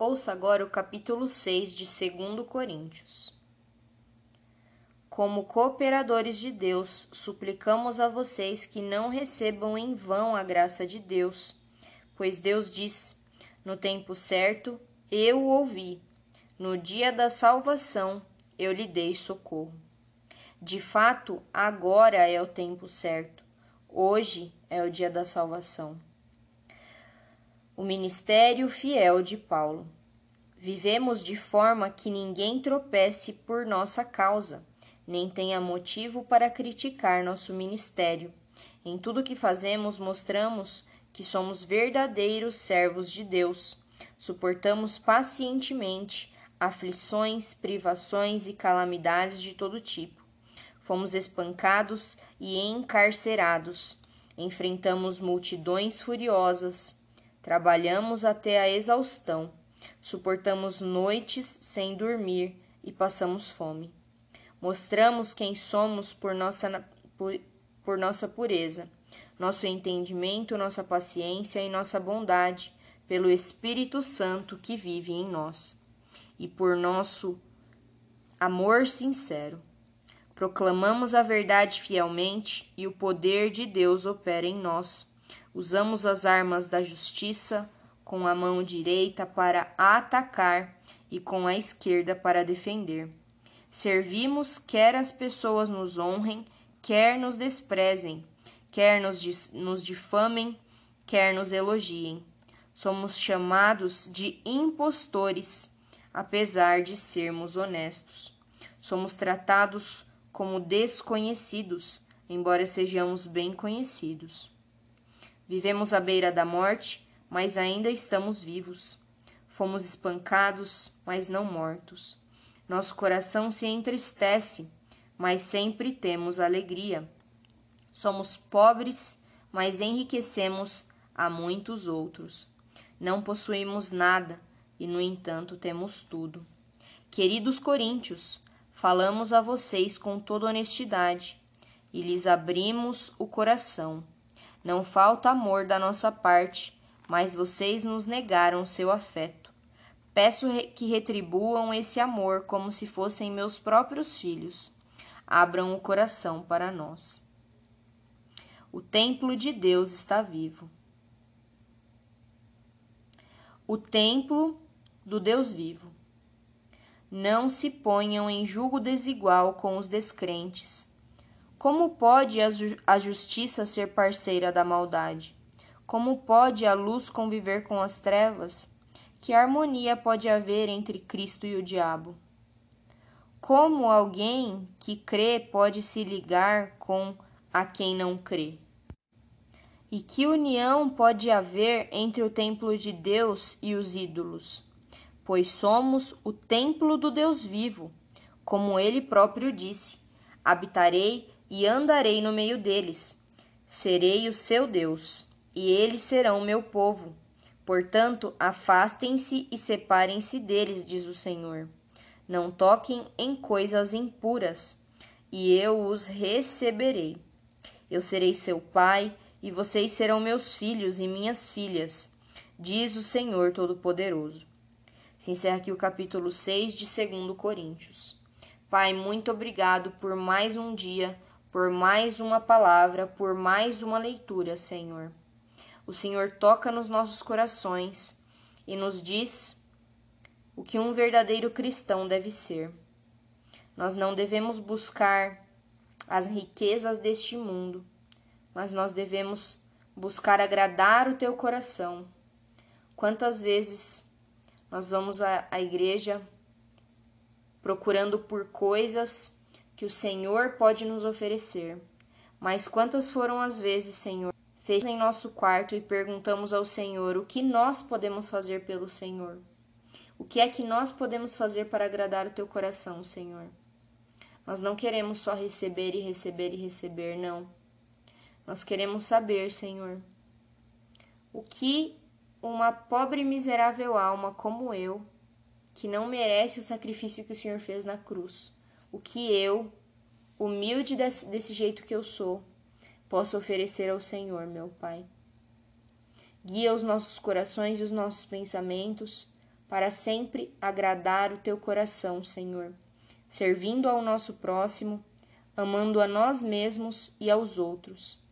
Ouça agora o capítulo 6 de 2 Coríntios. Como cooperadores de Deus, suplicamos a vocês que não recebam em vão a graça de Deus, pois Deus diz: No tempo certo eu o ouvi, no dia da salvação eu lhe dei socorro. De fato, agora é o tempo certo, hoje é o dia da salvação. O ministério fiel de Paulo. Vivemos de forma que ninguém tropece por nossa causa, nem tenha motivo para criticar nosso ministério. Em tudo que fazemos, mostramos que somos verdadeiros servos de Deus. Suportamos pacientemente aflições, privações e calamidades de todo tipo. Fomos espancados e encarcerados. Enfrentamos multidões furiosas Trabalhamos até a exaustão, suportamos noites sem dormir e passamos fome. Mostramos quem somos por nossa, por, por nossa pureza, nosso entendimento, nossa paciência e nossa bondade, pelo Espírito Santo que vive em nós, e por nosso amor sincero. Proclamamos a verdade fielmente e o poder de Deus opera em nós Usamos as armas da justiça com a mão direita para atacar e com a esquerda para defender. Servimos quer as pessoas nos honrem, quer nos desprezem, quer nos, nos difamem, quer nos elogiem. Somos chamados de impostores, apesar de sermos honestos. Somos tratados como desconhecidos, embora sejamos bem conhecidos. Vivemos à beira da morte, mas ainda estamos vivos. Fomos espancados, mas não mortos. Nosso coração se entristece, mas sempre temos alegria. Somos pobres, mas enriquecemos a muitos outros. Não possuímos nada e, no entanto, temos tudo. Queridos coríntios, falamos a vocês com toda honestidade e lhes abrimos o coração. Não falta amor da nossa parte, mas vocês nos negaram seu afeto. Peço que retribuam esse amor como se fossem meus próprios filhos. Abram o coração para nós. O templo de Deus está vivo. O templo do Deus vivo. Não se ponham em julgo desigual com os descrentes como pode a justiça ser parceira da maldade? Como pode a luz conviver com as trevas? Que harmonia pode haver entre Cristo e o diabo? Como alguém que crê pode se ligar com a quem não crê? E que união pode haver entre o templo de Deus e os ídolos? Pois somos o templo do Deus vivo, como ele próprio disse: habitarei e andarei no meio deles. Serei o seu Deus, e eles serão meu povo. Portanto, afastem-se e separem-se deles, diz o Senhor. Não toquem em coisas impuras, e eu os receberei. Eu serei seu pai, e vocês serão meus filhos e minhas filhas, diz o Senhor Todo-Poderoso. Se encerra aqui o capítulo 6 de 2 Coríntios. Pai, muito obrigado por mais um dia por mais uma palavra, por mais uma leitura, Senhor. O Senhor toca nos nossos corações e nos diz o que um verdadeiro cristão deve ser. Nós não devemos buscar as riquezas deste mundo, mas nós devemos buscar agradar o teu coração. Quantas vezes nós vamos à, à igreja procurando por coisas que o Senhor pode nos oferecer. Mas quantas foram as vezes, Senhor, fez em nosso quarto e perguntamos ao Senhor o que nós podemos fazer pelo Senhor? O que é que nós podemos fazer para agradar o teu coração, Senhor? Nós não queremos só receber e receber e receber, não. Nós queremos saber, Senhor, o que uma pobre e miserável alma como eu, que não merece o sacrifício que o Senhor fez na cruz, o que eu, humilde desse, desse jeito que eu sou, posso oferecer ao Senhor, meu Pai. Guia os nossos corações e os nossos pensamentos para sempre agradar o teu coração, Senhor, servindo ao nosso próximo, amando a nós mesmos e aos outros,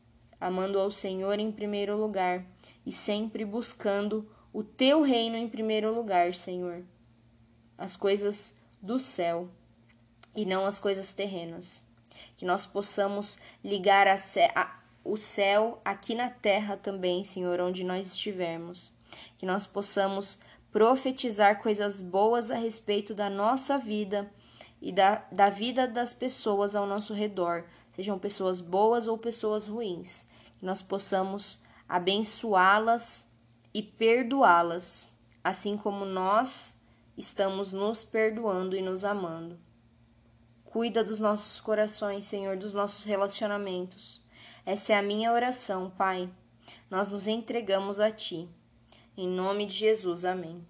amando ao Senhor em primeiro lugar e sempre buscando o teu reino em primeiro lugar, Senhor. As coisas do céu e não as coisas terrenas. Que nós possamos ligar a, a, o céu aqui na terra também, Senhor, onde nós estivermos. Que nós possamos profetizar coisas boas a respeito da nossa vida e da, da vida das pessoas ao nosso redor, sejam pessoas boas ou pessoas ruins. Que nós possamos abençoá-las e perdoá-las, assim como nós estamos nos perdoando e nos amando. Cuida dos nossos corações, Senhor, dos nossos relacionamentos. Essa é a minha oração, Pai. Nós nos entregamos a Ti. Em nome de Jesus, amém.